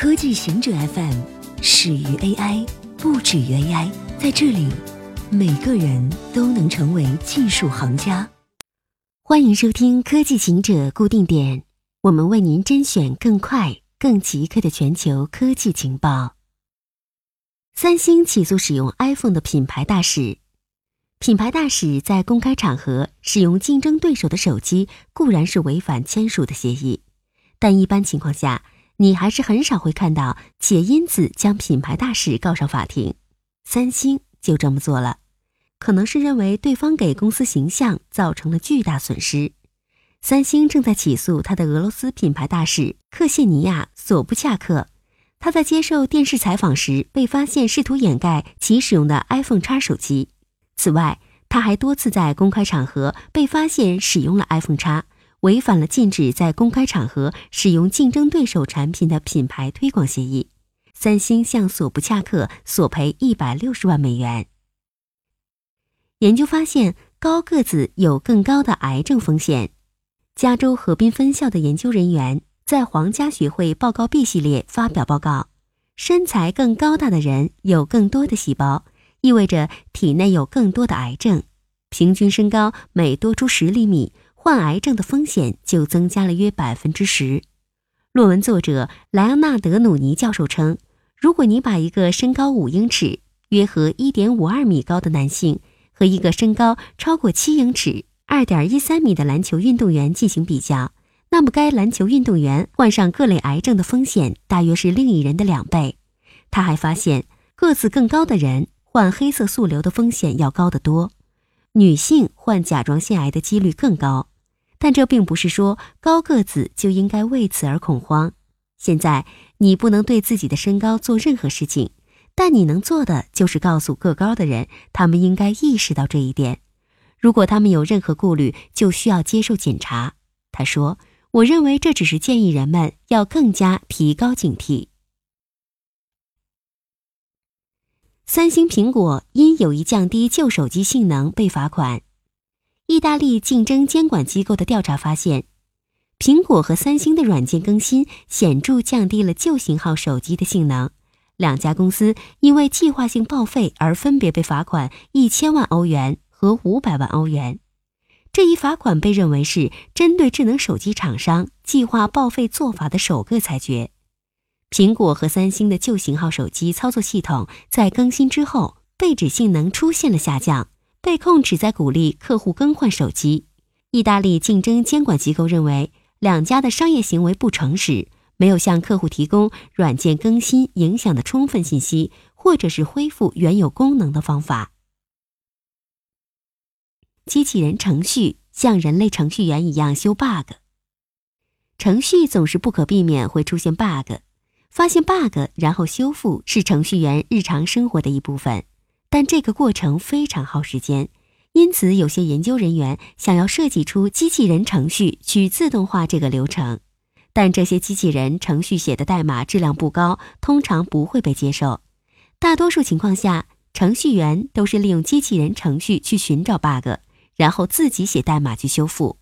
科技行者 FM 始于 AI，不止于 AI。在这里，每个人都能成为技术行家。欢迎收听科技行者固定点，我们为您甄选更快、更即刻的全球科技情报。三星起诉使用 iPhone 的品牌大使，品牌大使在公开场合使用竞争对手的手机，固然是违反签署的协议，但一般情况下。你还是很少会看到，且因此将品牌大使告上法庭。三星就这么做了，可能是认为对方给公司形象造成了巨大损失。三星正在起诉他的俄罗斯品牌大使克谢尼亚·索布恰克。他在接受电视采访时被发现试图掩盖其使用的 iPhone X 手机。此外，他还多次在公开场合被发现使用了 iPhone X。违反了禁止在公开场合使用竞争对手产品的品牌推广协议，三星向索布恰克索赔一百六十万美元。研究发现，高个子有更高的癌症风险。加州河滨分校的研究人员在皇家学会报告 B 系列发表报告：身材更高大的人有更多的细胞，意味着体内有更多的癌症。平均身高每多出十厘米。患癌症的风险就增加了约百分之十。论文作者莱昂纳德·努尼教授称，如果你把一个身高五英尺（约合一点五二米）高的男性和一个身高超过七英尺（二点一三米）的篮球运动员进行比较，那么该篮球运动员患上各类癌症的风险大约是另一人的两倍。他还发现，个子更高的人患黑色素瘤的风险要高得多，女性患甲状腺癌的几率更高。但这并不是说高个子就应该为此而恐慌。现在你不能对自己的身高做任何事情，但你能做的就是告诉个高的人，他们应该意识到这一点。如果他们有任何顾虑，就需要接受检查。他说：“我认为这只是建议人们要更加提高警惕。”三星、苹果因有意降低旧手机性能被罚款。意大利竞争监管机构的调查发现，苹果和三星的软件更新显著降低了旧型号手机的性能。两家公司因为计划性报废而分别被罚款一千万欧元和五百万欧元。这一罚款被认为是针对智能手机厂商计划报废做法的首个裁决。苹果和三星的旧型号手机操作系统在更新之后，被指性能出现了下降。被控旨在鼓励客户更换手机。意大利竞争监管机构认为，两家的商业行为不诚实，没有向客户提供软件更新影响的充分信息，或者是恢复原有功能的方法。机器人程序像人类程序员一样修 bug。程序总是不可避免会出现 bug，发现 bug 然后修复是程序员日常生活的一部分。但这个过程非常耗时间，因此有些研究人员想要设计出机器人程序去自动化这个流程，但这些机器人程序写的代码质量不高，通常不会被接受。大多数情况下，程序员都是利用机器人程序去寻找 bug，然后自己写代码去修复。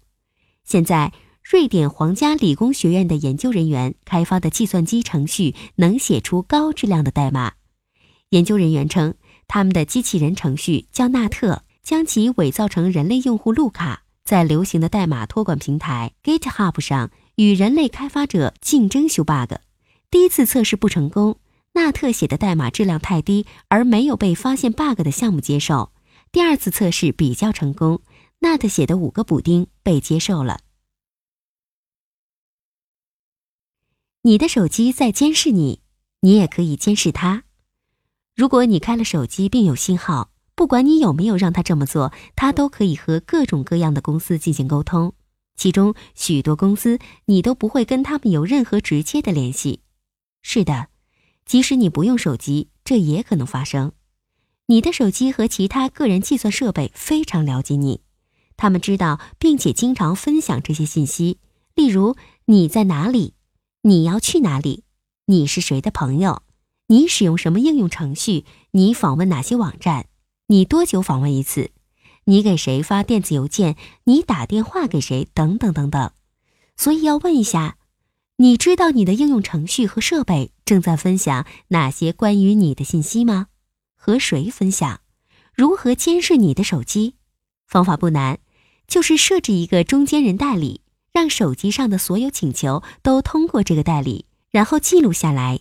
现在，瑞典皇家理工学院的研究人员开发的计算机程序能写出高质量的代码。研究人员称。他们的机器人程序叫纳特，将其伪造成人类用户路卡，在流行的代码托管平台 GitHub 上与人类开发者竞争修 bug。第一次测试不成功，纳特写的代码质量太低，而没有被发现 bug 的项目接受。第二次测试比较成功，纳特写的五个补丁被接受了。你的手机在监视你，你也可以监视它。如果你开了手机并有信号，不管你有没有让他这么做，他都可以和各种各样的公司进行沟通。其中许多公司你都不会跟他们有任何直接的联系。是的，即使你不用手机，这也可能发生。你的手机和其他个人计算设备非常了解你，他们知道并且经常分享这些信息，例如你在哪里，你要去哪里，你是谁的朋友。你使用什么应用程序？你访问哪些网站？你多久访问一次？你给谁发电子邮件？你打电话给谁？等等等等。所以要问一下，你知道你的应用程序和设备正在分享哪些关于你的信息吗？和谁分享？如何监视你的手机？方法不难，就是设置一个中间人代理，让手机上的所有请求都通过这个代理，然后记录下来